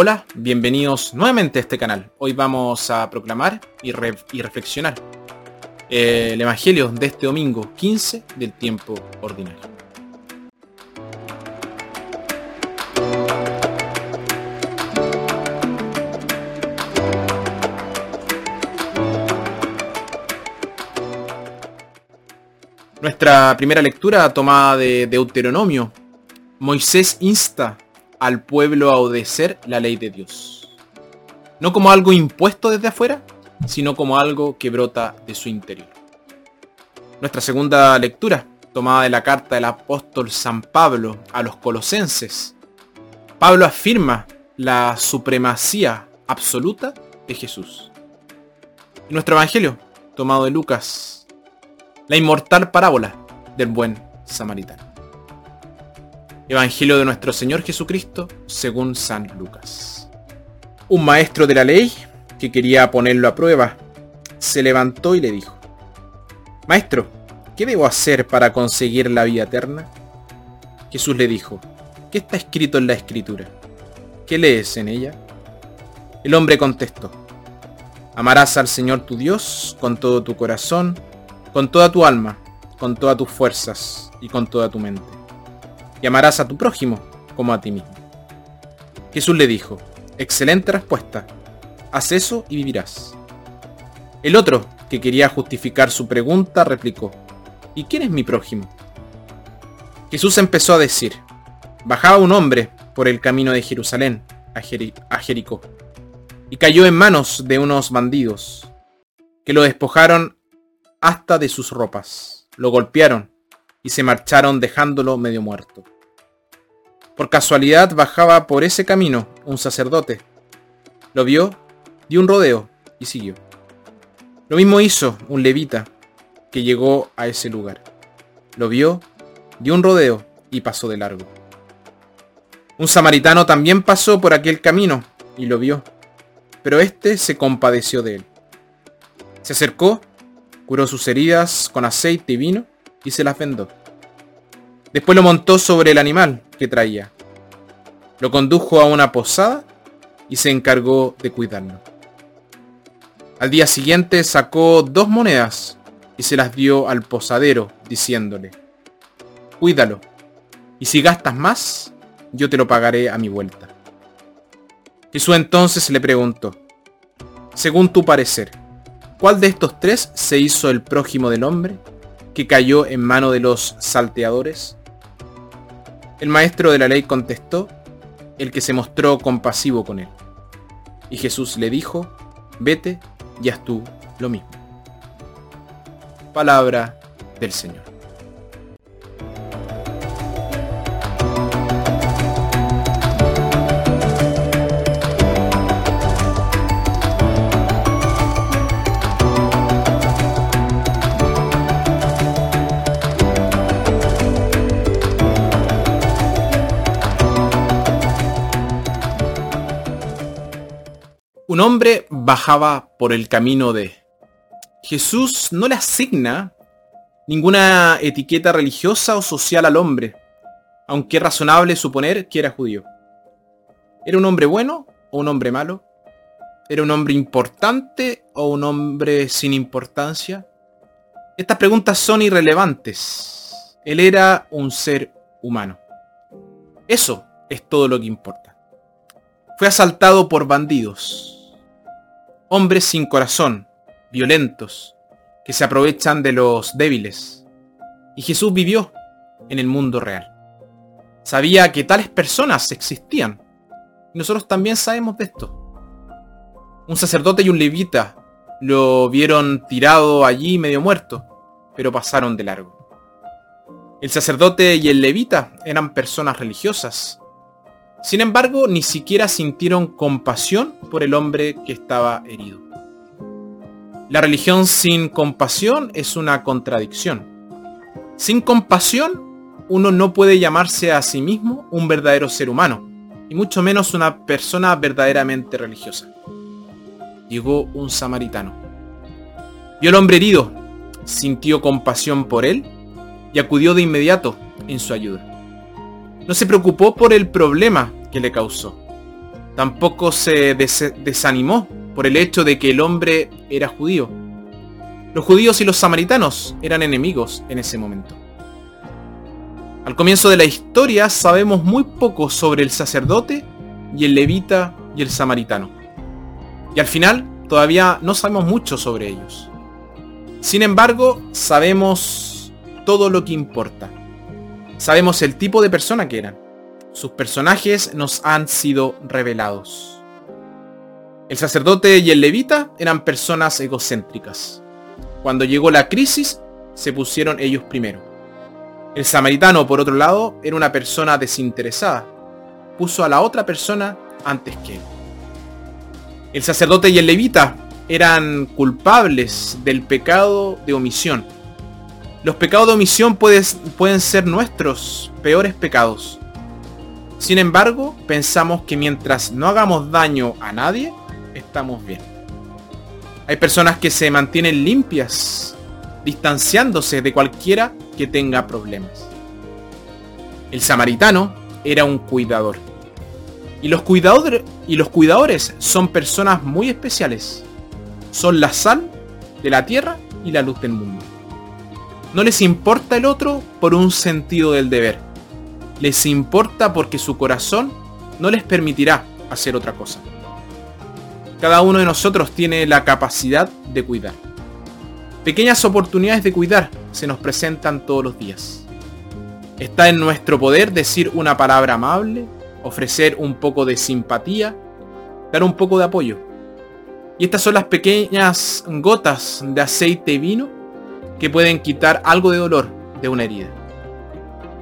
Hola, bienvenidos nuevamente a este canal. Hoy vamos a proclamar y, reflexionar el Evangelio de este domingo 15 del tiempo ordinario. Nuestra primera lectura tomada de Deuteronomio. Moisés insta al pueblo a obedecer la ley de Dios. No como algo impuesto desde afuera, sino como algo que brota de su interior. Nuestra segunda lectura, tomada de la carta del apóstol San Pablo a los colosenses. Pablo afirma la supremacía absoluta de Jesús. Y nuestro Evangelio, tomado de Lucas, la inmortal parábola del buen samaritano. Evangelio de nuestro Señor Jesucristo según San Lucas. Un maestro de la ley, que quería ponerlo a prueba, se levantó y le dijo, Maestro, ¿qué debo hacer para conseguir la vida eterna? Jesús le dijo, ¿qué está escrito en la escritura? ¿Qué lees en ella? El hombre contestó, Amarás al Señor tu Dios con todo tu corazón, con toda tu alma, con todas tus fuerzas y con toda tu mente y a tu prójimo como a ti mismo. Jesús le dijo, excelente respuesta, haz eso y vivirás. El otro, que quería justificar su pregunta, replicó, ¿y quién es mi prójimo? Jesús empezó a decir, bajaba un hombre por el camino de Jerusalén a Jericó, y cayó en manos de unos bandidos, que lo despojaron hasta de sus ropas, lo golpearon y se marcharon dejándolo medio muerto. Por casualidad bajaba por ese camino un sacerdote. Lo vio, dio un rodeo y siguió. Lo mismo hizo un levita que llegó a ese lugar. Lo vio, dio un rodeo y pasó de largo. Un samaritano también pasó por aquel camino y lo vio, pero éste se compadeció de él. Se acercó, curó sus heridas con aceite y vino y se las vendó. Después lo montó sobre el animal que traía. Lo condujo a una posada y se encargó de cuidarlo. Al día siguiente sacó dos monedas y se las dio al posadero, diciéndole, Cuídalo, y si gastas más, yo te lo pagaré a mi vuelta. Jesús entonces le preguntó, según tu parecer, ¿cuál de estos tres se hizo el prójimo del hombre? Que cayó en mano de los salteadores? El maestro de la ley contestó, el que se mostró compasivo con él. Y Jesús le dijo, vete y haz tú lo mismo. Palabra del Señor. Un hombre bajaba por el camino de... Jesús no le asigna ninguna etiqueta religiosa o social al hombre, aunque es razonable suponer que era judío. ¿Era un hombre bueno o un hombre malo? ¿Era un hombre importante o un hombre sin importancia? Estas preguntas son irrelevantes. Él era un ser humano. Eso es todo lo que importa. Fue asaltado por bandidos hombres sin corazón, violentos, que se aprovechan de los débiles. Y Jesús vivió en el mundo real. Sabía que tales personas existían. Y nosotros también sabemos de esto. Un sacerdote y un levita lo vieron tirado allí medio muerto, pero pasaron de largo. El sacerdote y el levita eran personas religiosas, sin embargo, ni siquiera sintieron compasión por el hombre que estaba herido. La religión sin compasión es una contradicción. Sin compasión, uno no puede llamarse a sí mismo un verdadero ser humano, y mucho menos una persona verdaderamente religiosa. Llegó un samaritano. Vio al hombre herido, sintió compasión por él y acudió de inmediato en su ayuda no se preocupó por el problema que le causó. Tampoco se desanimó por el hecho de que el hombre era judío. Los judíos y los samaritanos eran enemigos en ese momento. Al comienzo de la historia sabemos muy poco sobre el sacerdote y el levita y el samaritano. Y al final todavía no sabemos mucho sobre ellos. Sin embargo, sabemos todo lo que importa. Sabemos el tipo de persona que eran. Sus personajes nos han sido revelados. El sacerdote y el levita eran personas egocéntricas. Cuando llegó la crisis, se pusieron ellos primero. El samaritano, por otro lado, era una persona desinteresada. Puso a la otra persona antes que él. El sacerdote y el levita eran culpables del pecado de omisión. Los pecados de omisión pueden ser nuestros peores pecados. Sin embargo, pensamos que mientras no hagamos daño a nadie, estamos bien. Hay personas que se mantienen limpias, distanciándose de cualquiera que tenga problemas. El samaritano era un cuidador. Y los, cuidadores, y los cuidadores son personas muy especiales. Son la sal de la tierra y la luz del mundo. No les importa el otro por un sentido del deber. Les importa porque su corazón no les permitirá hacer otra cosa. Cada uno de nosotros tiene la capacidad de cuidar. Pequeñas oportunidades de cuidar se nos presentan todos los días. Está en nuestro poder decir una palabra amable, ofrecer un poco de simpatía, dar un poco de apoyo. Y estas son las pequeñas gotas de aceite y vino que pueden quitar algo de dolor de una herida.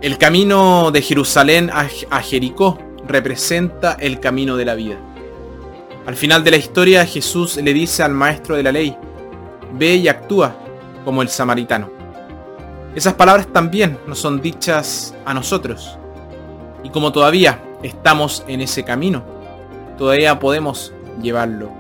El camino de Jerusalén a Jericó representa el camino de la vida. Al final de la historia Jesús le dice al maestro de la ley, ve y actúa como el samaritano. Esas palabras también nos son dichas a nosotros. Y como todavía estamos en ese camino, todavía podemos llevarlo